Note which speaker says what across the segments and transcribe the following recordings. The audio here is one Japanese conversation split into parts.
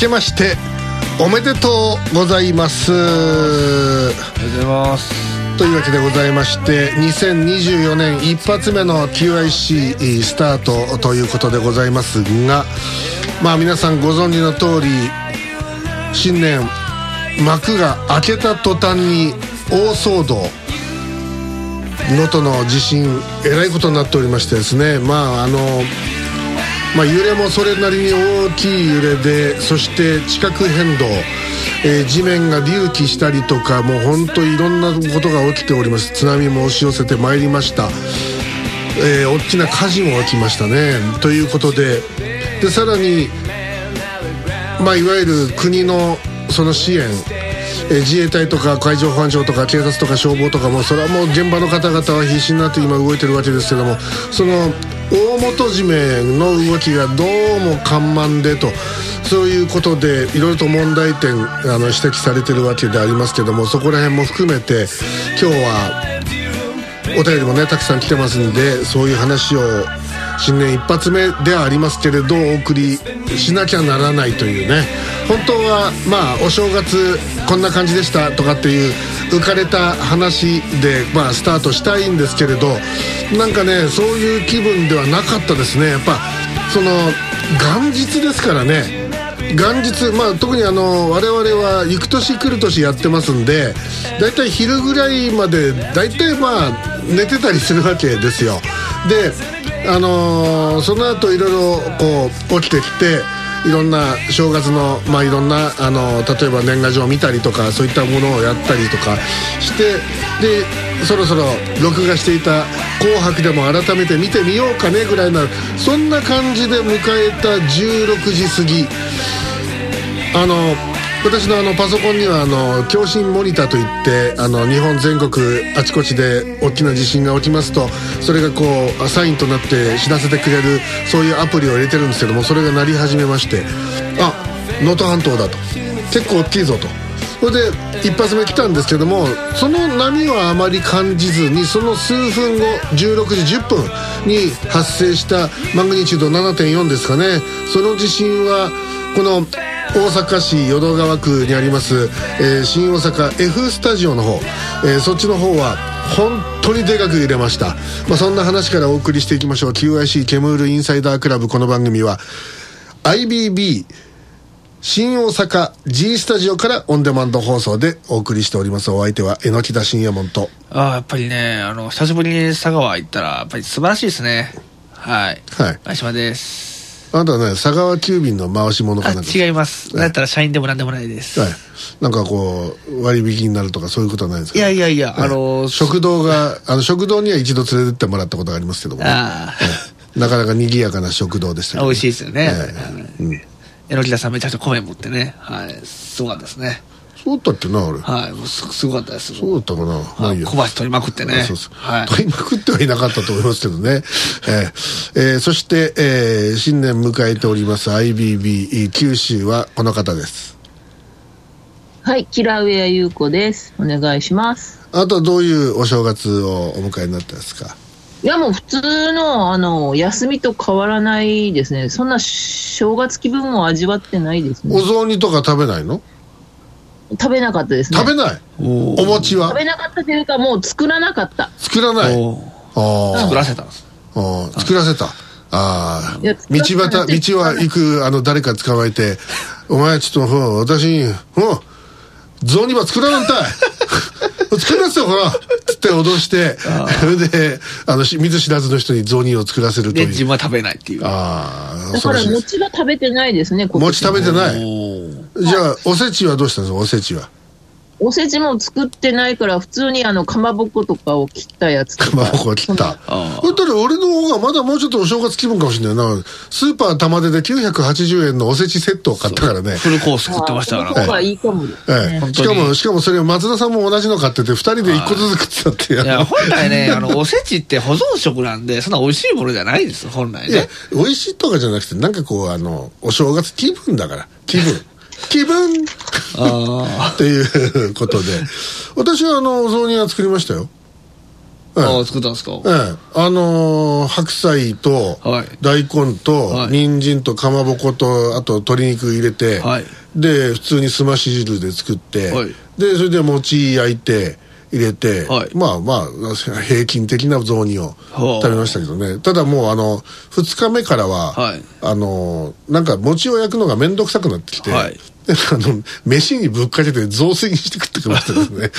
Speaker 1: けましておめでとうございます。
Speaker 2: ありがとうございます。
Speaker 1: というわけでございまして2024年一発目の QIC スタートということでございますがまあ皆さんご存知の通り新年幕が開けた途端に大騒動能登の地震えらいことになっておりましてですね。まああのまあ、揺れもそれなりに大きい揺れでそして地殻変動、えー地面が隆起したりとかもう本当いろんなことが起きております。津波も押し寄せてまいりました、えー大きな火事も起きましたね。ということででさらに、まあ、いわゆる国のその支援え自衛隊とか海上保安庁とか警察とか消防とかもそれはもう現場の方々は必死になって今動いてるわけですけどもその大元締めの動きがどうも緩慢でとそういうことでいろいろと問題点あの指摘されてるわけでありますけどもそこら辺も含めて今日はお便りもねたくさん来てますんでそういう話を新年一発目ではありますけれどお送りしなきゃならないというね。本当はまあお正月こんな感じでしたとかっていう浮かれた話でまあスタートしたいんですけれどなんかねそういう気分ではなかったですね。やっぱその元日ですからね。元日、まあ、特にあの我々は行く年来る年やってますんで大体昼ぐらいまで大体まあ寝てたりするわけですよ。であのーその後いろいろこう起きてきていろんな正月のまあいろんなあの例えば年賀状を見たりとかそういったものをやったりとかしてでそろそろ録画していた「紅白」でも改めて見てみようかねぐらいなそんな感じで迎えた16時過ぎ。あの私のあのパソコンにはあの共振モニターといってあの日本全国あちこちで大きな地震が起きますとそれがこうサインとなって知らせてくれるそういうアプリを入れてるんですけどもそれが鳴り始めましてあ能登半島だと。結構大きいぞとそれで一発目来たんですけどもその波はあまり感じずにその数分後16時10分に発生したマグニチュード7.4ですかね。その地震はこの大阪市淀川区にあります、えー新大阪 F スタジオの方、えーそっちの方は本当にでかく揺れました、まあ、そんな話からお送りしていきましょう QIC ケムールインサイダークラブこの番組は IBB 新大阪 G スタジオからオンデマンド放送でお送りしておりますお相手は榎木田信也門と
Speaker 2: ああ、やっぱりね、あの、久しぶりに佐川行ったら、やっぱり素晴らしいですね。はい。
Speaker 1: はい
Speaker 2: 相島です。
Speaker 1: あなたはね佐川急便の回し物か
Speaker 2: あ
Speaker 1: なんか
Speaker 2: 違います。だったら社員でもなんでもないです。
Speaker 1: はい、なんかこう割引になるとかそういうことはないんですか？
Speaker 2: いやいやいや、
Speaker 1: はい
Speaker 2: あの、
Speaker 1: 食堂があの食堂には一度連れてってもらったことがありますけどもね、
Speaker 2: あ
Speaker 1: なかなか賑やかな食堂でした
Speaker 2: あ、
Speaker 1: けど
Speaker 2: 美味しいですよね。
Speaker 1: ええうん
Speaker 2: 榎木田さんめちゃくちゃ米持ってね。はい。すごかったですね。
Speaker 1: そうだったっけなあれ
Speaker 2: はい。もうすすごかったです。
Speaker 1: そうだったかなまあ
Speaker 2: 小橋取りまくってね。
Speaker 1: そうそう
Speaker 2: はい。
Speaker 1: 取りまくってはいなかったと思いますけどね、えーえーそして、えー新年迎えております IBB 九州はこの方です
Speaker 3: はい、キラウエア優子です。お願いします。
Speaker 1: あとはどういうお正月をお迎えになったんですか？
Speaker 3: いや、もう普通の、あの、休みと変わらないですね。そんな正月気分も味わってないです
Speaker 1: お
Speaker 3: ね。
Speaker 1: 雑煮とか食べないの？
Speaker 3: 食べなかったですね。
Speaker 1: 食べない？
Speaker 2: お
Speaker 1: お餅は？
Speaker 3: 食べなかったというか、もう作らなかった。
Speaker 1: 作らない？
Speaker 2: お
Speaker 1: あー。
Speaker 2: 作らせたんです。
Speaker 1: 作らせた。ああ道端道は行くあの誰か捕まえて「お前ちょっと私にうん雑煮は作らなんたい作らせてよほら」つって脅してそれであのし見ず知らずの人に雑煮を作らせると
Speaker 2: で、
Speaker 1: いう。
Speaker 2: 自分は食べないっていう。
Speaker 1: ああ
Speaker 3: だから餅は食べてないですね、
Speaker 1: 餅食べてない。じゃあおせちはどうしたんですか？おせちは
Speaker 3: おせちも作ってないから、普通にあの、かまぼことかを切ったやつとか。
Speaker 1: かまぼこ切った。
Speaker 2: あ
Speaker 1: だったら俺の方がまだもうちょっとお正月気分かもしれないな。スーパー玉出で980円のおせちセットを買ったからね。
Speaker 2: フルコース作ってましたから
Speaker 3: その方がいいかもね。
Speaker 1: え、しかも、しかもそれ松田さんも同じの買ってて、二人で一個ずつ食ってたっていう。
Speaker 2: いや、本来ね、あの、おせちって保存食なんで、そんな美味しいものじゃないです、本来
Speaker 1: いや
Speaker 2: ね。、
Speaker 1: 美味しいとかじゃなくて、なんかこう、あの、お正月気分だから。気分。気分。
Speaker 2: あ
Speaker 1: っていうことで。私はあの、お雑煮は作りましたよ。ええ。
Speaker 2: あ、ああ作ったんですか？
Speaker 1: ええ、あのー白菜と
Speaker 2: はい。
Speaker 1: 大根と
Speaker 2: はい。
Speaker 1: 人参とかまぼことあと鶏肉入れて、
Speaker 2: はい。
Speaker 1: で普通にすまし汁で作って、
Speaker 2: はい。
Speaker 1: でそれで餅焼いて入れて、
Speaker 2: はい。
Speaker 1: まあまあ 平均的な雑煮を
Speaker 2: はあ
Speaker 1: 食べましたけどね。ただもうあの2日目からは、
Speaker 2: はい。
Speaker 1: あのーなんか餅を焼くのが面倒くさくなってきて、
Speaker 2: はい。
Speaker 1: であの飯にぶっかけて雑炊にして食ってきましたです ね。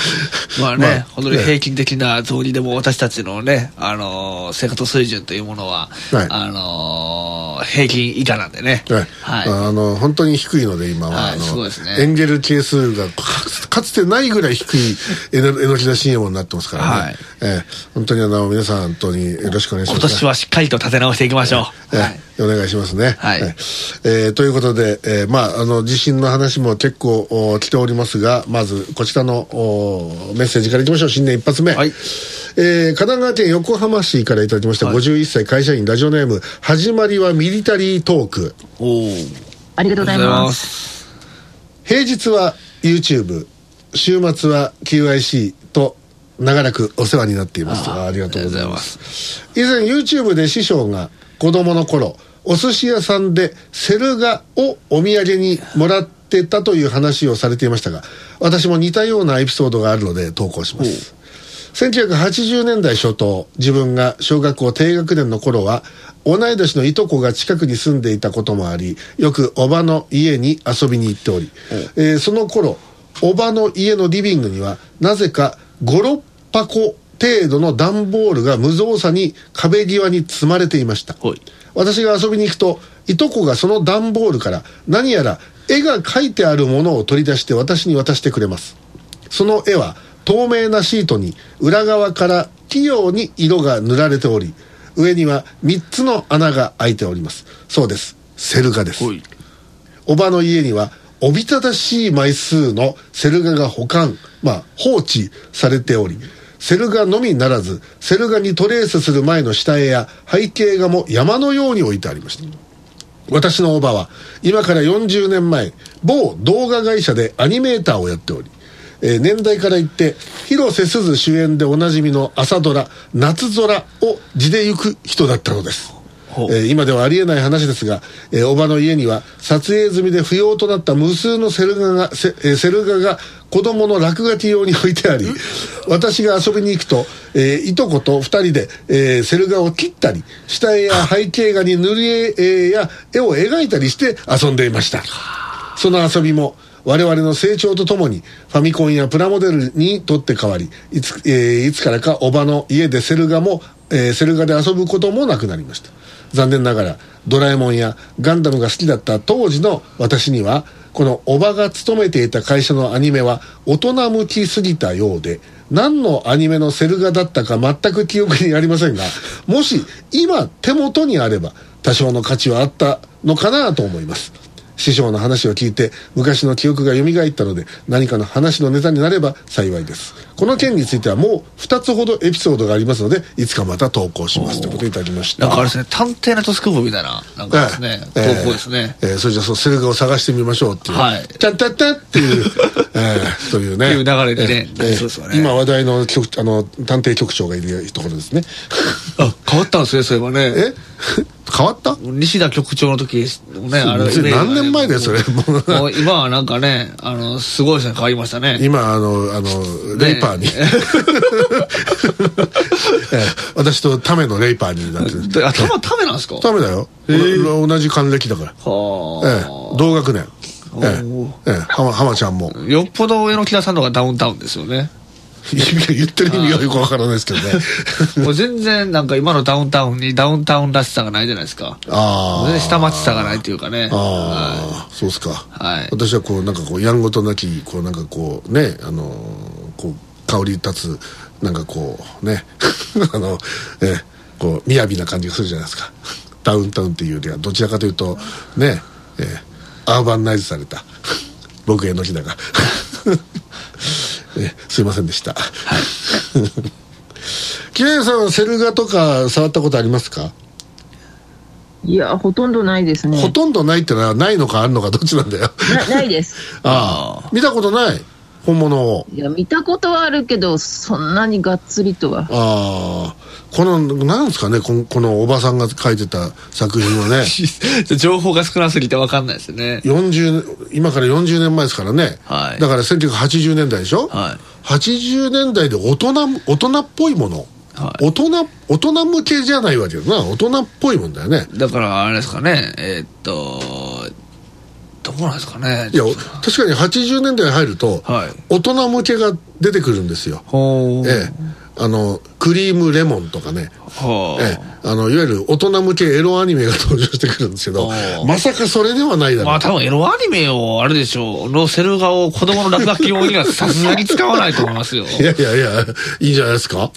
Speaker 2: まあね、本当に
Speaker 1: ええ。
Speaker 2: 平均的な雑煮でも私たちのね、あのー生活水準というものは、
Speaker 1: はい。
Speaker 2: あのー平均以下なんでね。
Speaker 1: はい。
Speaker 2: はい。
Speaker 1: あの本当に低いので今は、
Speaker 2: はい
Speaker 1: あの
Speaker 2: すごいですね。
Speaker 1: エンゲル係数がかかつてないぐらい低いえのえのきだ CM になってますからね、
Speaker 2: はい。
Speaker 1: ええ。本当にあの皆さん本当によろしくお願いします、
Speaker 2: 今年はしっかりと立て直していきましょう。
Speaker 1: ええ。
Speaker 2: はい。
Speaker 1: お願いしますね。
Speaker 2: はい。
Speaker 1: ええ。ーということで、えーまあ、あの、地震の話も結構お来ておりますが、まず、こちらのおメッセージからいきましょう。新年一発目。
Speaker 2: はい
Speaker 1: えー神奈川県横浜市からいただきました、
Speaker 2: はい
Speaker 1: 51歳会社員ラジオネーム、始まりはミリタリートーク。
Speaker 2: おお。
Speaker 3: ありがとうございます。
Speaker 2: す。
Speaker 1: 平日は YouTube 週末は QIC と長らくお世話になっていますあありがとうございます以前 YouTube で師匠が子供の頃お寿司屋さんでセル画をお土産にもらってたという話をされていましたが私も似たようなエピソードがあるので投稿します。1980年代初頭自分が小学校低学年の頃は同い年のいとこが近くに住んでいたこともありよくおばの家に遊びに行っており、えーその頃おばの家のリビングにはなぜか56箱程度の段ボールが無造作に壁際に積まれていました。
Speaker 2: はい。
Speaker 1: 私が遊びに行くといとこがその段ボールから何やら絵が描いてあるものを取り出して私に渡してくれます。その絵は透明なシートに裏側から器用に色が塗られており上には3つの穴が開いております。そうです。セル画です。
Speaker 2: はい。
Speaker 1: おばの家にはおびただしい枚数のセル画が保管、まあ、放置されておりセル画のみならずセル画にトレースする前の下絵や背景画も山のように置いてありました私のおばは今から40年前某動画会社でアニメーターをやっており、えー年代から言って広瀬すず主演でおなじみの朝ドラ「夏空」を地で行く人だったのです。えー今ではありえない話ですが、えー、おばの家には撮影済みで不要となった無数のセル画が、セえーセル画が子供の落書き用に置いてあり、私が遊びに行くと、えーいとこと二人で、えーセル画を切ったり、下絵や背景画に塗り絵えーや絵を描いたりして遊んでいました。その遊びも我々の成長とともにファミコンやプラモデルにとって変わりいつ,、えーいつからかおばの家でセル画も、えーセル画で遊ぶこともなくなりました残念ながらドラえもんやガンダムが好きだった当時の私にはこのおばが勤めていた会社のアニメは大人向きすぎたようで何のアニメのセル画だったか全く記憶にありませんがもし今手元にあれば多少の価値はあったのかなと思います。師匠の話を聞いて昔の記憶が蘇ったので何かの話のネタになれば幸いです。この件についてはもう2つほどエピソードがありますのでいつかまた投稿します。ということをいただきました。
Speaker 2: なんかあれですね、探偵ナイトスクープみたいな、なんかですね、投
Speaker 1: ええ
Speaker 2: 稿ですね。
Speaker 1: えーそれじゃあそうセを探してみましょうっていう、
Speaker 2: はい。
Speaker 1: ちゃんたっていう、えーというね。
Speaker 2: いう流れでね。
Speaker 1: 今話題の局あの探偵局長がいるところですね。
Speaker 2: あ、変わったんですね、そういえばね。
Speaker 1: え？変わった？
Speaker 2: 西田局長の時のね、あれ
Speaker 1: それ何年前だよそれ。
Speaker 2: もう今はなんかね、あの、すごいですね、変わりましたね。
Speaker 1: 今あのあのレイパーに、えー私とタメのレイパーになってる
Speaker 2: で頭ダメなんですか？
Speaker 1: ダメだよ。お同じ還暦だから。
Speaker 2: は
Speaker 1: ええ、同学年。え
Speaker 2: お
Speaker 1: え、ええ、浜浜ちゃんも。
Speaker 2: あ。よっぽど上の木田さんの方がダウンタウンですよね。
Speaker 1: 意味が言ってる意味がよくわからないですけどね
Speaker 2: もう全然なんか今のダウンタウンにダウンタウンらしさがないじゃないですか。
Speaker 1: ああ
Speaker 2: 下町さがないっていうかね。
Speaker 1: あ
Speaker 2: は
Speaker 1: あ、そうですか。
Speaker 2: はい
Speaker 1: 私はこうなんかこうやんごとなきこうなんかこうねあのー香り立つなんかこうね あのえこう雅な感じがするじゃないですか。ダウンタウンっていうよりはどちらかというとねえアーバンナイズされた僕への日だが。えすいませんでした。キレイさんはセル画とか触ったことありますか、
Speaker 3: いや、ほとんどないですね。
Speaker 1: ほとんどないってのはないのかあるのかどっちなんだよ。
Speaker 3: なないです。
Speaker 1: ああ見たことない本物を。
Speaker 3: いや、見たことはあるけど、そんなにがっつりとは。
Speaker 1: ああこのなんですかねこのこのおばさんが書いてた作品をね。
Speaker 2: い。情報が少なすぎて分かんないですよね。
Speaker 1: 40今から40年前ですからね、
Speaker 2: はい。
Speaker 1: だから1980年代でしょ、
Speaker 2: はい。
Speaker 1: 80年代で大人大人っぽいもの、
Speaker 2: はい。
Speaker 1: 大人大人向けじゃないわけよな。大人っぽいもんだよね。
Speaker 2: だからあれですかね、えーっと、どうなんですかね。
Speaker 1: いや確かに80年代に入ると、
Speaker 2: はい。
Speaker 1: 大人向けが出てくるんですよ。ええあのクリームレモンとかね。
Speaker 2: ほう。
Speaker 1: ええ、あのいわゆる大人向けエロアニメが登場してくるんですけど
Speaker 2: おー
Speaker 1: まさかそれではないだろう、
Speaker 2: まあ多分エロアニメをあれでしょうのセル画を子供の落書き用には さすがに使わないと思いますよ。
Speaker 1: いやいやいやいいんじゃないですか？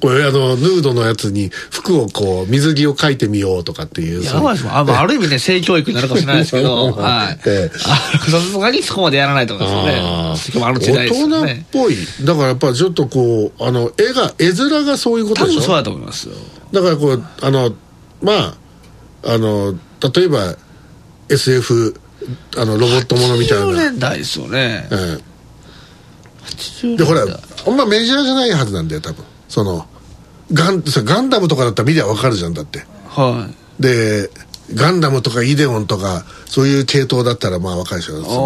Speaker 1: これあのヌードのやつに服をこう水着を描いてみようとかっていう
Speaker 2: やばいです。もんあ,、まあ、ある意味ね性教育になるかもしれないですけど、はい。さすがにそこまでやらないと思いますよ
Speaker 1: あ
Speaker 2: ね。しかもあの時代です
Speaker 1: 大人っ。ぽい。だからやっぱちょっとこうあの絵が絵面がそういうことでしょ？
Speaker 2: 多分そうだと思いますよ。
Speaker 1: だからこうあのまああの例えば SF あのロボットものみたい
Speaker 2: 80
Speaker 1: な、
Speaker 2: 年代ですよね。
Speaker 1: え
Speaker 2: 80
Speaker 1: えでほら
Speaker 2: 年代
Speaker 1: あんまメジャーじゃないはずなんだよ多分。そのガンさガンダムとかだったら見りゃわかるじゃんだって。
Speaker 2: はい。
Speaker 1: でガンダムとかイデオンとかそういう系統だったらまあわかるでしょその。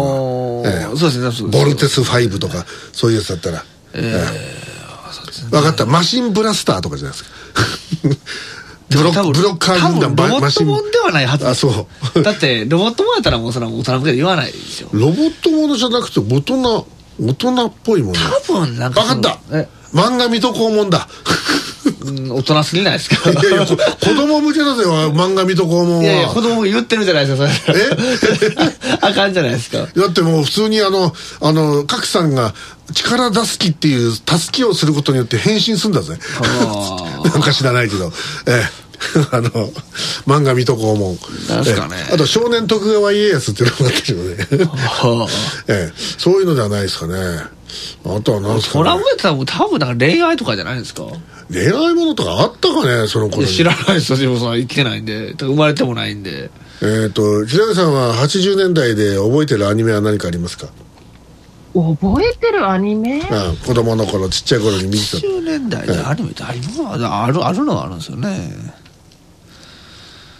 Speaker 2: おー。
Speaker 1: ええ。
Speaker 2: そうですね、
Speaker 1: ボルテス5とかそういうやつだったら。ええ分かった。マシンブラスターとかじゃないですか。ブロブロッカー軍団
Speaker 2: 多分ロボットもんではないはず。
Speaker 1: あそう。
Speaker 2: だってロボットもんやったらもうそれは大人向けで言わないでしょ。
Speaker 1: ロボットものじゃなくて大人大人っぽいもの。
Speaker 2: 多分なんか
Speaker 1: 分かった。
Speaker 2: え？
Speaker 1: 漫画水戸黄門だ
Speaker 2: うん大人すぎないですか？
Speaker 1: いやいやこ子供向けだぜ漫画水戸黄門はい
Speaker 2: やいや子供言ってるじゃないですかそれあかんじゃないですか
Speaker 1: だってもう普通にあの、あの、角さんが力出す気っていう助けをすることによって変身するんだぜ。
Speaker 2: あ
Speaker 1: なんか知らないけど。ええ。あの、漫画水戸黄門。
Speaker 2: なんすかね
Speaker 1: ええあと少年徳川家康っていうのもあったけどね。
Speaker 2: はあ
Speaker 1: ええ。そういうのではないですかね。あとは何ですかね。
Speaker 2: トラブ。ルって多分多分なんか恋愛とかじゃないですか？
Speaker 1: 恋愛ものとかあったかねその頃
Speaker 2: 知らないですよ自分そんな生きてないんで。生まれてもないんで。
Speaker 1: えっ、と、平井さんは80年代で覚えてるアニメは何かありますか？
Speaker 3: 覚えてるアニメ？
Speaker 1: ああ子供の頃、ちっちゃい頃に見てた。
Speaker 2: 80年代でアニメってあります？あるあるのはあるんですよね。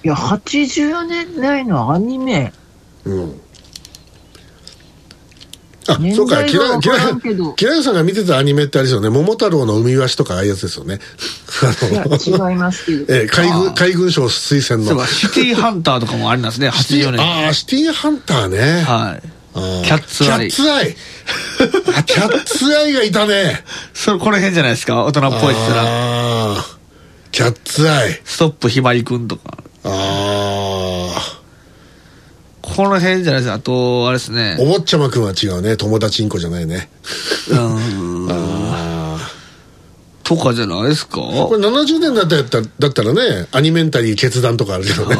Speaker 3: いや、80年代のアニメ。
Speaker 1: うん。あ、
Speaker 3: 年
Speaker 1: そうか、キラキラキラさんが見てたアニメってあれですよね、桃太郎の海ワシとかああいうやつですよね。あ
Speaker 3: いや、
Speaker 1: の、
Speaker 3: 違いますけど。
Speaker 1: えー海軍、海軍省推薦の。
Speaker 2: シティーハンターとかもありますね80年代
Speaker 1: ああ、シティーハンターね。
Speaker 2: はいキャッツアイ
Speaker 1: キャッツアイ。あ キャッツアイがいたね。
Speaker 2: それこの辺じゃないですか？大人っぽいっつら
Speaker 1: ああ、キャッツアイ。
Speaker 2: ストップひばりくんとか
Speaker 1: ああ。
Speaker 2: この辺じゃないですかあとあれですね
Speaker 1: お坊ちゃまくんは違うね。友達んこじゃないね。
Speaker 2: うん
Speaker 1: ああ。
Speaker 2: とかじゃないですか？
Speaker 1: これ70年代だったらだったらね、アニメンタリー決断とかあるけどね。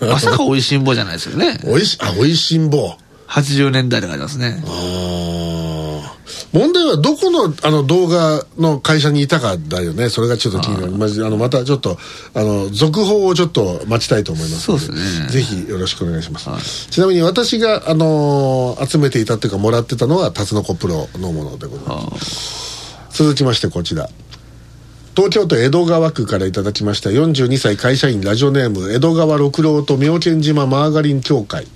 Speaker 2: まさか美味しんぼじゃないですよね
Speaker 1: おいし、あ、おいしんぼ。
Speaker 2: 80年代で書いてますね
Speaker 1: ああ。問題はどこのあの動画の会社にいたかだよね。それがちょっと気になる。まじあのまたちょっとあの続報をちょっと待ちたいと思いますの。
Speaker 2: そうですね
Speaker 1: ぜひよろしくお願いします。
Speaker 2: はい
Speaker 1: ちなみに私があのー集めていたというかもらってたのはタツノコプロのものでございます。続きましてこちら。東京都江戸川区からいただきました42歳会社員ラジオネーム江戸川六郎と妙見島マーガリン協会。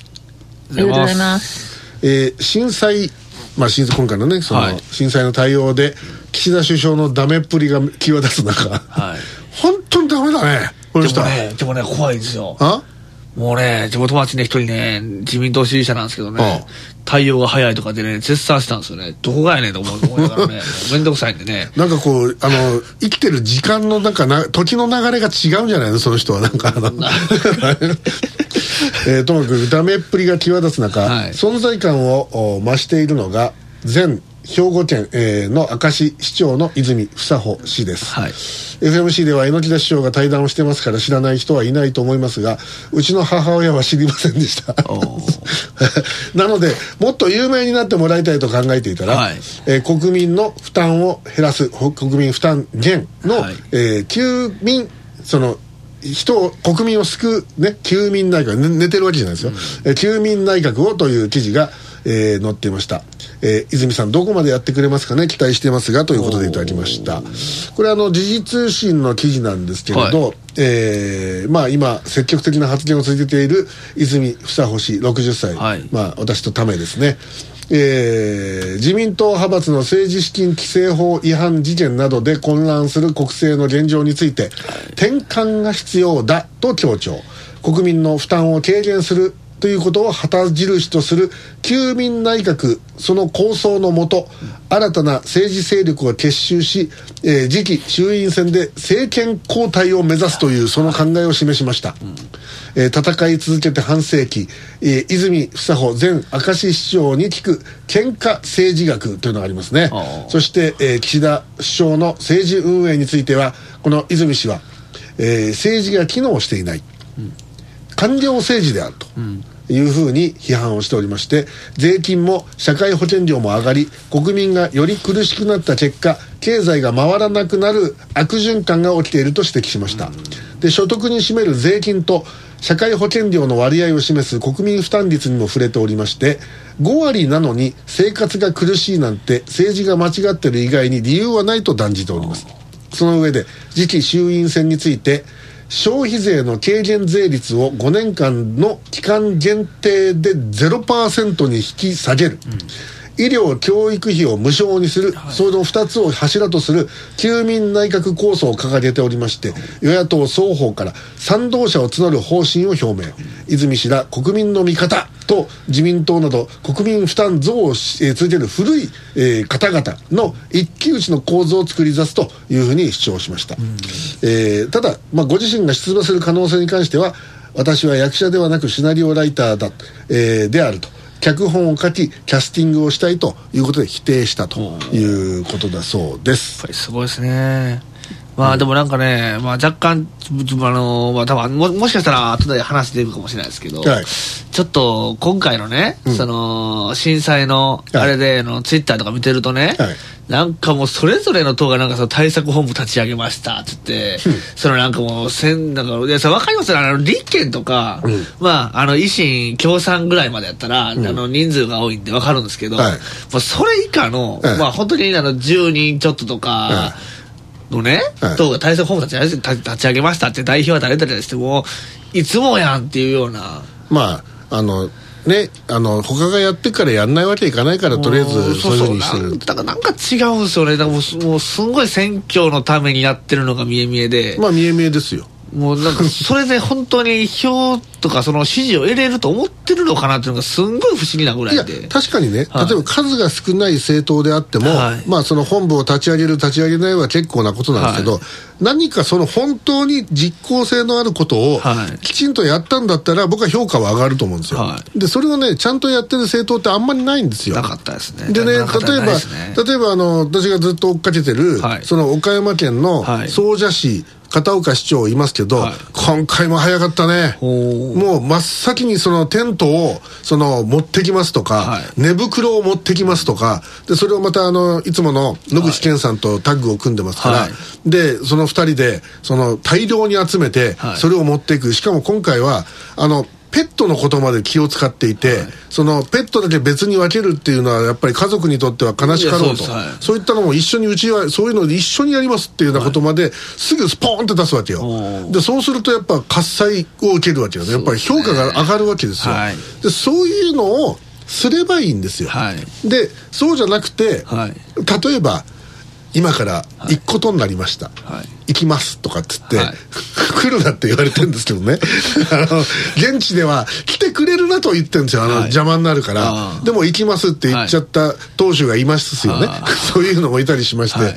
Speaker 3: ありがとうございます。
Speaker 1: えー震災、まあ、震今回のねその、
Speaker 2: はい。
Speaker 1: 震災の対応で岸田首相のダメっぷりが際立つ中、
Speaker 2: はい。
Speaker 1: 本当にダメだねこの人
Speaker 2: でもねでもね怖いんですよ。
Speaker 1: あ？
Speaker 2: もうね、地元町ね、一人ね、自民党支持者なんですけどね、対応が早いとかでね、絶賛したんですよね。どこがやねんと思いながらね、めんどくさいんでね。
Speaker 1: なんかこう、あの、生きてる時間のなんかな、時の流れが違うんじゃないの？その人は。なんかあの、えーともかくダメっぷりが際立つ中、
Speaker 2: はい
Speaker 1: 存在感をお増しているのが、前兵庫県、えーの明石市長の泉房穂氏です。
Speaker 2: はい。
Speaker 1: FMC では榎田市長が対談をしてますから知らない人はいないと思いますがうちの母親は知りませんでした。
Speaker 2: お
Speaker 1: なのでもっと有名になってもらいたいと考えていたら、
Speaker 2: はい。
Speaker 1: えー国民の負担を減らすほ国民負担減の、
Speaker 2: はい。
Speaker 1: えー休民その人を国民を救う、ね、休民内閣、ね寝てるわけじゃないですよ、えー休民内閣をという記事が、えー載っていました、えー泉さんどこまでやってくれますかね？期待してますがということでいただきました。これあの時事通信の記事なんですけれど、
Speaker 2: は
Speaker 1: えーまあ今積極的な発言を続けている泉房穂氏60歳、
Speaker 2: はい。
Speaker 1: まあ私とためですね。えー自民党派閥の政治資金規正法違反事件などで混乱する国政の現状について、転換が必要だと強調。国民の負担を軽減するということを旗印とする休民内閣その構想のもと新たな政治勢力を結集し、えー次期衆院選で政権交代を目指すというその考えを示しました、えー戦い続けて半世紀、えー泉房穂前明石市長に聞く喧嘩政治学というのがありますね。そして、えー岸田首相の政治運営についてはこの泉氏は、えー政治が機能していない、官僚政治であると。いうふうに批判をしておりまして税金も社会保険料も上がり国民がより苦しくなった結果経済が回らなくなる悪循環が起きていると指摘しましたで所得に占める税金と社会保険料の割合を示す国民負担率にも触れておりまして5割なのに生活が苦しいなんて政治が間違ってる以外に理由はないと断じておりますその上で次期衆院選について消費税の軽減税率を5年間の期間限定で0%に引き下げる、医療教育費を無償にする、その2つを柱とする休民内閣構想を掲げておりまして与野党双方から賛同者を募る方針を表明。泉氏ら国民の味方と自民党など国民負担増をし、えー続ける古い、えー方々の一騎打ちの構造を作り出すというふうに主張しました、えーただ、まあ、ご自身が出馬する可能性に関しては私は役者ではなくシナリオライターだ、えーであると脚本を書きキャスティングをしたいということで否定したということだそうです
Speaker 2: やっぱりすごいですね。まあでもなんかね、まあ若干、あの、まあ多分も、もしかしたら後で話出るかもしれないですけど、
Speaker 1: はい。
Speaker 2: ちょっと今回のね、
Speaker 1: うん。
Speaker 2: その、震災の、
Speaker 1: はい。
Speaker 2: あれで、あの、ツイッターとか見てるとね、
Speaker 1: はい。
Speaker 2: なんかもうそれぞれの党がなんかその対策本部立ち上げましたって言って、そのなんかもう、せん、なんか、いや、さ、わかりますよ、あの、立憲とか、
Speaker 1: うん。
Speaker 2: まあ、あの、維新、共産ぐらいまでやったら、あの、人数が多いんでわかるんですけど、
Speaker 1: はい。
Speaker 2: まあ、それ以下の、
Speaker 1: はい。
Speaker 2: まあ、本当にあの、10人ちょっととか、
Speaker 1: は
Speaker 2: のね、
Speaker 1: はい。
Speaker 2: 党が対策本部立ち上げ立立ち上げましたって代表は誰々しても、いつもやんっていうような、
Speaker 1: まああのねあの他がやってからやんないわけいかないからとりあえずそういうふうにしてる。
Speaker 2: だからなんか違うんですよね。だからもうすもうすんごい選挙のためにやってるのが見え見えで、
Speaker 1: まあ見え見えですよ
Speaker 2: もうなんかそれで本当に票とかその支持を得れると思ってるのかなっていうのがすんごい不思議なぐら
Speaker 1: いや
Speaker 2: いで。
Speaker 1: 確かにね、
Speaker 2: はい。
Speaker 1: 例えば数が少ない政党であっても、
Speaker 2: はい。
Speaker 1: まあその本部を立ち上げる立ち上げないは結構なことなんですけど、
Speaker 2: は
Speaker 1: 何かその本当に実効性のあることを
Speaker 2: はい。
Speaker 1: きちんとやったんだったら僕は評価は上がると思うんですよ、
Speaker 2: は
Speaker 1: でそれをねちゃんとやってる政党ってあんまりないんですよ。
Speaker 2: なかったですね。
Speaker 1: でね、例えば、例えばあの、私がずっと追っかけてる、
Speaker 2: はい。
Speaker 1: その岡山県の
Speaker 2: はい。
Speaker 1: 総社市、片岡市長いますけど、
Speaker 2: はい。
Speaker 1: 今回も早かったね。もう真っ先にそのテントをその持ってきますとか、
Speaker 2: はい。
Speaker 1: 寝袋を持ってきますとか、で、それをまたあの、いつもの野口健さんとタッグを組んでますから、
Speaker 2: はい。
Speaker 1: で、その二人で、その大量に集めて
Speaker 2: は、い。
Speaker 1: それを持っていく。しかも今回は、あの、ペットのことまで気を使っていて、そのペットだけ別に分けるっていうのはやっぱり家族にとっては悲しかろうと。
Speaker 2: はい。
Speaker 1: そういったのも一緒にうちはそういうので一緒にやりますっていうようなことまですぐスポーンって出すわけよ。でそうするとやっぱ喝采を受けるわけよね。やっぱり評価が上がるわけですよ。
Speaker 2: はい。
Speaker 1: でそういうのをすればいいんですよ。
Speaker 2: はい。
Speaker 1: でそうじゃなくて
Speaker 2: はい。
Speaker 1: 例えば今から行くことになりました、
Speaker 2: はい。
Speaker 1: 行きますとかっつって、
Speaker 2: はい。
Speaker 1: 来るなって言われてるんですけどね。あの現地では来てくれるなと言ってるんですよ。あの、
Speaker 2: はい。
Speaker 1: 邪魔になるから。でも行きますって言っちゃった投手がいますよね、
Speaker 2: あ
Speaker 1: そういうのもいたりしまして、
Speaker 2: はい。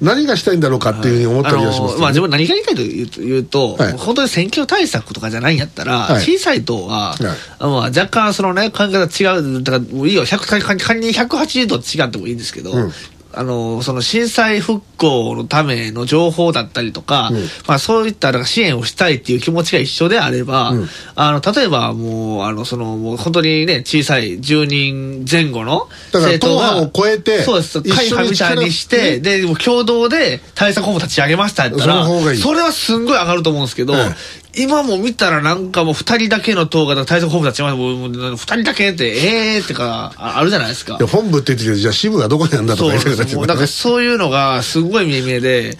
Speaker 1: 何がしたいんだろうかっていうふうに思ったりはしますね、
Speaker 2: まあ、自分何が言いたいと言うと本当に選挙対策とかじゃないんやったら、
Speaker 1: はい。
Speaker 2: 小さい党は、あ、若干そのね、考え方違う、だからもういいよ、100仮仮に180度違ってもいいんですけど、
Speaker 1: うん
Speaker 2: あの、その震災復興のための情報だったりとか、
Speaker 1: うん。
Speaker 2: まあそういったなんか支援をしたいっていう気持ちが一緒であれば、
Speaker 1: うん。
Speaker 2: あの、例えばもう、あの、その、もう本当にね、小さい10人前後の政党が
Speaker 1: を超えて
Speaker 2: そうです、会派みたいにして、
Speaker 1: 力を
Speaker 2: で、共同で対策本部立ち上げましたやったら、
Speaker 1: そ
Speaker 2: れはすんごい上がると思うんですけど、
Speaker 1: はい
Speaker 2: 今も見たらなんかもう二人だけの党が対策本部立ちました、もう二人だけって、ええーってか、ああるじゃないですか。
Speaker 1: 本部って言ってるけどじゃあ支部がどこにあるんだとか言ってる
Speaker 2: ですもうなんかそういうのがすごい見え見えで、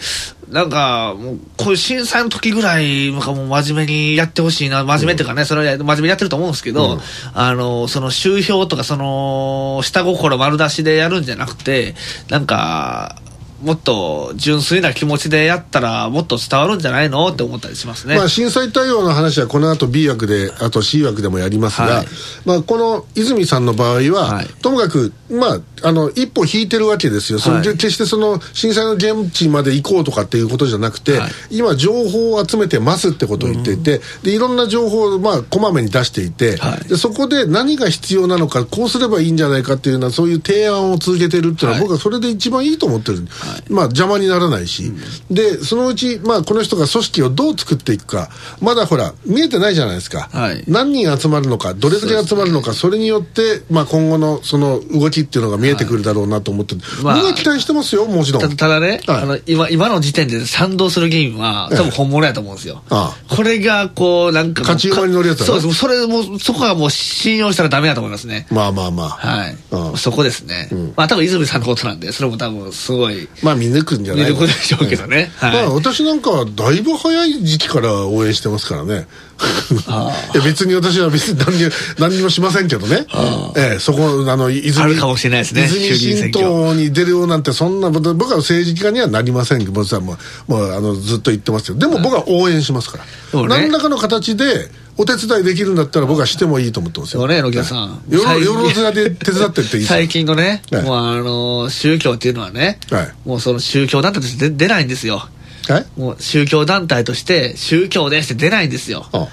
Speaker 2: なんかもうこういう震災の時ぐらい、なんかもう真面目にやってほしいな、真面目っていうかね、それは真面目にやってると思うんですけど、あの、その周票とかその、下心丸出しでやるんじゃなくて、なんか、もっと純粋な気持ちでやったらもっと伝わるんじゃないのって思ったりしますね。
Speaker 1: まあ、震災対応の話はこの後 B 枠であと C 枠でもやりますが、
Speaker 2: はい。
Speaker 1: まあ、この泉さんの場合は、
Speaker 2: はい。
Speaker 1: ともかく、まあ、あの一歩引いてるわけですよ、その
Speaker 2: はい。
Speaker 1: 決してその震災の現地まで行こうとかっていうことじゃなくて、
Speaker 2: はい。
Speaker 1: 今、情報を集めてますってことを言っていて、でいろんな情報を、まあ、こまめに出していて、
Speaker 2: はい。
Speaker 1: で、そこで何が必要なのか、こうすればいいんじゃないかっていうような、そういう提案を続けてるっていうのは、
Speaker 2: はい。
Speaker 1: 僕はそれで一番いいと思ってる、まあ、邪魔にならないし、でそのうち、まあ、この人が組織をどう作っていくか、まだほら、見えてないじゃないですか、
Speaker 2: はい。
Speaker 1: 何人集まるのか、どれだけ集まるのか、それによって、まあ、今後のその動きっていうのが見えてくるだろうなと思って、
Speaker 2: まあ
Speaker 1: 僕は期待してますよ、もちろん。
Speaker 2: たただね、
Speaker 1: はい。
Speaker 2: あの今今の時点で賛同する議員は多分本物やと思うんですよ。
Speaker 1: あ
Speaker 2: これがこうなんか
Speaker 1: 勝ち馬に乗るやつ
Speaker 2: そうです。それもうそこはもう信用したらダメだと思いますね。
Speaker 1: まあまあまあ、
Speaker 2: はい、
Speaker 1: うん。
Speaker 2: そこですね、
Speaker 1: ん。
Speaker 2: まあ多分泉さんのことなんでそれも多分すごい
Speaker 1: まあ見抜くんじゃない？
Speaker 2: 見ることでしょうけどね、はい。
Speaker 1: まあ、私なんかはだいぶ早い時期から応援してますからね。いや別に私は別に何に何にもしませんけどね。ええ、そこ、あの、泉、
Speaker 2: あるかもしれないですね。
Speaker 1: 泉新
Speaker 2: 挙
Speaker 1: 党に出るようなんて、そんな、僕は政治家にはなりませんけど、僕はもう、もうあのずっと言ってますけど、でも僕は応援しますから。
Speaker 2: ね。
Speaker 1: 何らかの形で、お手伝いできるんだったら僕はしてもいいと思ってますよ。
Speaker 2: ね野木さん。
Speaker 1: よろ、
Speaker 2: 最
Speaker 1: よろずらで手伝ってっていい。
Speaker 2: 最近のね、
Speaker 1: はい。
Speaker 2: もうあの宗教っていうのはね、
Speaker 1: はい。
Speaker 2: もうその宗教団体として出出ないんですよ。
Speaker 1: はい。
Speaker 2: もう宗教団体として宗教ですって出ないんですよ。
Speaker 1: あ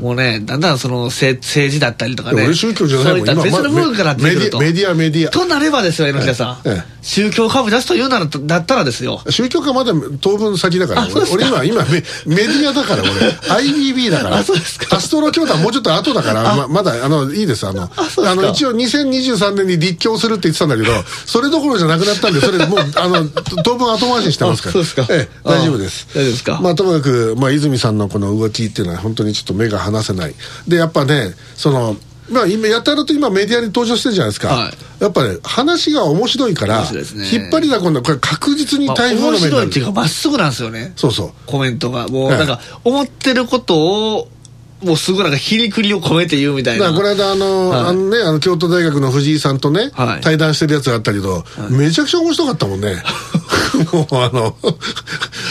Speaker 2: もうね、だんだんその政政治だったりとかね。
Speaker 1: 宗教じゃないもん。
Speaker 2: そういった別の
Speaker 1: 今
Speaker 2: 部分からなってくると。
Speaker 1: メディアメディア。
Speaker 2: となればですよ、榎田さん。
Speaker 1: ええ。
Speaker 2: 宗教株出すというなら、だったらですよ。
Speaker 1: 宗教家まだ当分先だから
Speaker 2: あそうですか。
Speaker 1: 俺。今今メメディアだから俺。IBB だから。
Speaker 2: あそうですか。
Speaker 1: アストロ教団もうちょっと後だからままだあのいいです。あのあの一応2023年に立教するって言ってたんだけどそれどころじゃなくなったんでそれもうあの当分後回しにしてますから。
Speaker 2: あそうですか。
Speaker 1: ええ、大丈夫です。
Speaker 2: あ大丈夫ですか。
Speaker 1: まあともかく、まあ、泉さんのこの動きっていうのは本当にちょっと目が離せない。でやっぱねそのまあ今やたらと今メディアに登場してるじゃないですか、
Speaker 2: はい。
Speaker 1: やっぱね話が面白いから
Speaker 2: ね。
Speaker 1: 引っ張りだこんなこれ確実に
Speaker 2: まあ
Speaker 1: 台風の
Speaker 2: 面白いっていうか、まっすぐなんですよね。
Speaker 1: そうそう。
Speaker 2: コメントが。もう、
Speaker 1: ええ。
Speaker 2: なんか、思ってることを、もうすぐなんか、ひりくりを込めて言うみたいな。
Speaker 1: この間あの、
Speaker 2: はい。
Speaker 1: あのねあの京都大学の藤井さんとね、
Speaker 2: はい。
Speaker 1: 対談してるやつがあったけど、めちゃくちゃ面白かったもんね もうあの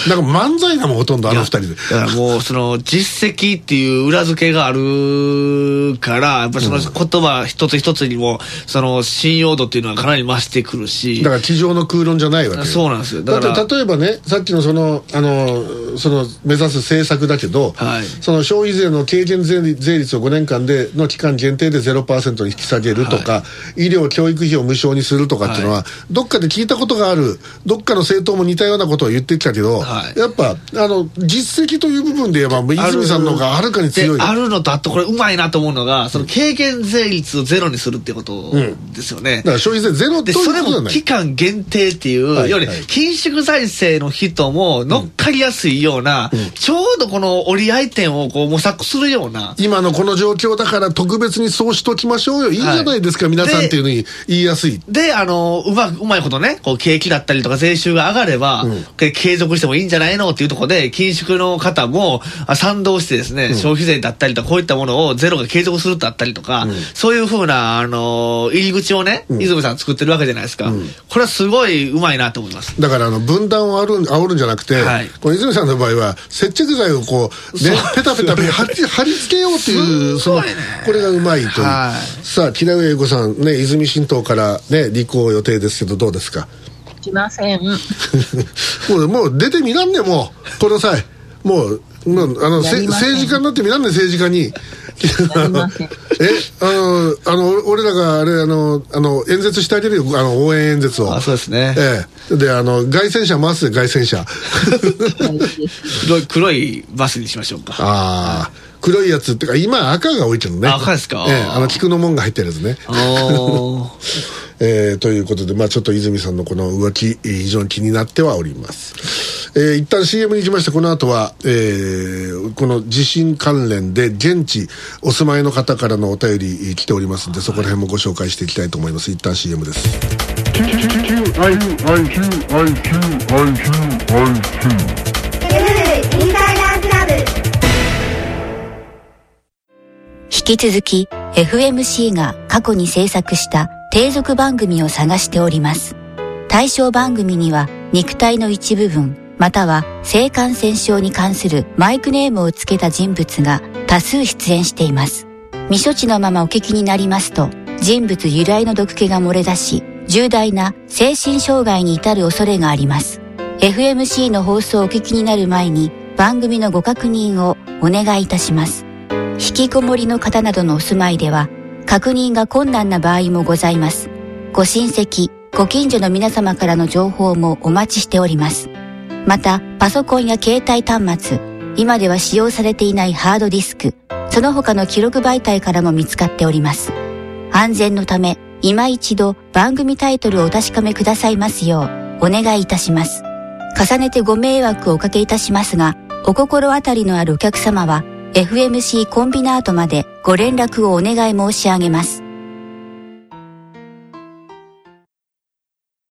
Speaker 1: なんか漫才だもんほとんどあの二人で。
Speaker 2: だからもう、その、実績っていう裏付けがあるから、やっぱその言葉一つ一つにも、その、信用度っていうのはかなり増してくるし。
Speaker 1: だから机上の空論じゃないわけよ。
Speaker 2: そうなんですよ。だ
Speaker 1: だ
Speaker 2: から
Speaker 1: って例えばねさっきのそのあのその目指す政策だけど、
Speaker 2: はい。
Speaker 1: その消費税の軽減税率税率を5年間での期間限定で0%に引き下げるとか、医療教育費を無償にするとかっていうのは、どっかで聞いたことがある。どっかの政党も似たようなことを言ってきたけど、
Speaker 2: はい。
Speaker 1: やっぱあの実績という部分で言えば泉さんの方がはるかに強い
Speaker 2: であるのとあとこれうまいなと思うのがその軽減税率をゼロにするってことですよね、
Speaker 1: だから消費税ゼロという
Speaker 2: でそれも期間限定っていう、
Speaker 1: はい
Speaker 2: より
Speaker 1: はい
Speaker 2: 緊縮財政の人も乗っかりやすいような、ちょうどこの折り合い点をこう模索するような。
Speaker 1: 今のこの状況だから特別にそうしときましょうよ。い。いじゃないですか、
Speaker 2: はい
Speaker 1: 皆さんっていうのに言いやすい。
Speaker 2: で、あの、うま、うまいことね、こう、景気だったりとか、税収が上がれば、継続してもいいんじゃないのっていうところで、緊縮の方も賛同してですね、消費税だったりとか、こういったものをゼロが継続するだったりとか、そういうふうな、あの、入り口をね、泉さん作ってるわけじゃないですか。これはすごいうまいなと思います。
Speaker 1: だからあの分断をある煽るんじゃなくて、
Speaker 2: はい。
Speaker 1: この泉さんの場合は接着剤をこう、ね、ペタペタ貼り貼り付けようっていうそのこれがうまいという、
Speaker 2: はい。
Speaker 1: さあ木田上子さんね泉新党からね立候補予定ですけどどうですか？
Speaker 3: きません。
Speaker 1: もうもう出てみらんねもうこの際もうもうあの政治家になってみらんね政治家に。えあのあの俺らがあれあのあの演説してあげるよ。あの応援演説を。
Speaker 2: あそうですね。
Speaker 1: ええ。であの凱旋車回すで凱旋車。
Speaker 2: 黒い、黒いバスにしましょうか。
Speaker 1: ああ黒いやつっていうか今赤が多いけどね。
Speaker 2: あ赤ですか。
Speaker 1: ええあの菊の門が入ってるやつね。
Speaker 2: おー。
Speaker 1: えーということで、まあ、ちょっと泉さんのこの動き、えー非常に気になってはおります。えー一旦 CM に行きまして、この後は、えーこの地震関連で現地お住まいの方からのお便り来ておりますんで、そこら辺もご紹介していきたいと思います。一旦 CM です。
Speaker 4: 引き続き FMC が過去に制作した低俗番組を探しております。対象番組には肉体の一部分または性感染症に関するマイクネームをつけた人物が多数出演しています。未処置のままお聞きになりますと人物由来の毒気が漏れ出し重大な精神障害に至る恐れがあります。FMC の放送をお聞きになる前に番組のご確認をお願いいたします。引きこもりの方などのお住まいでは、確認が困難な場合もございます。ご親戚、ご近所の皆様からの情報もお待ちしております。また、パソコンや携帯端末、今では使用されていないハードディスク、その他の記録媒体からも見つかっております。安全のため、今一度番組タイトルをお確かめくださいますよう、お願いいたします。重ねてご迷惑をおかけいたしますが、お心当たりのあるお客様は、FMC コンビナートまでご連絡をお願い申し上げます。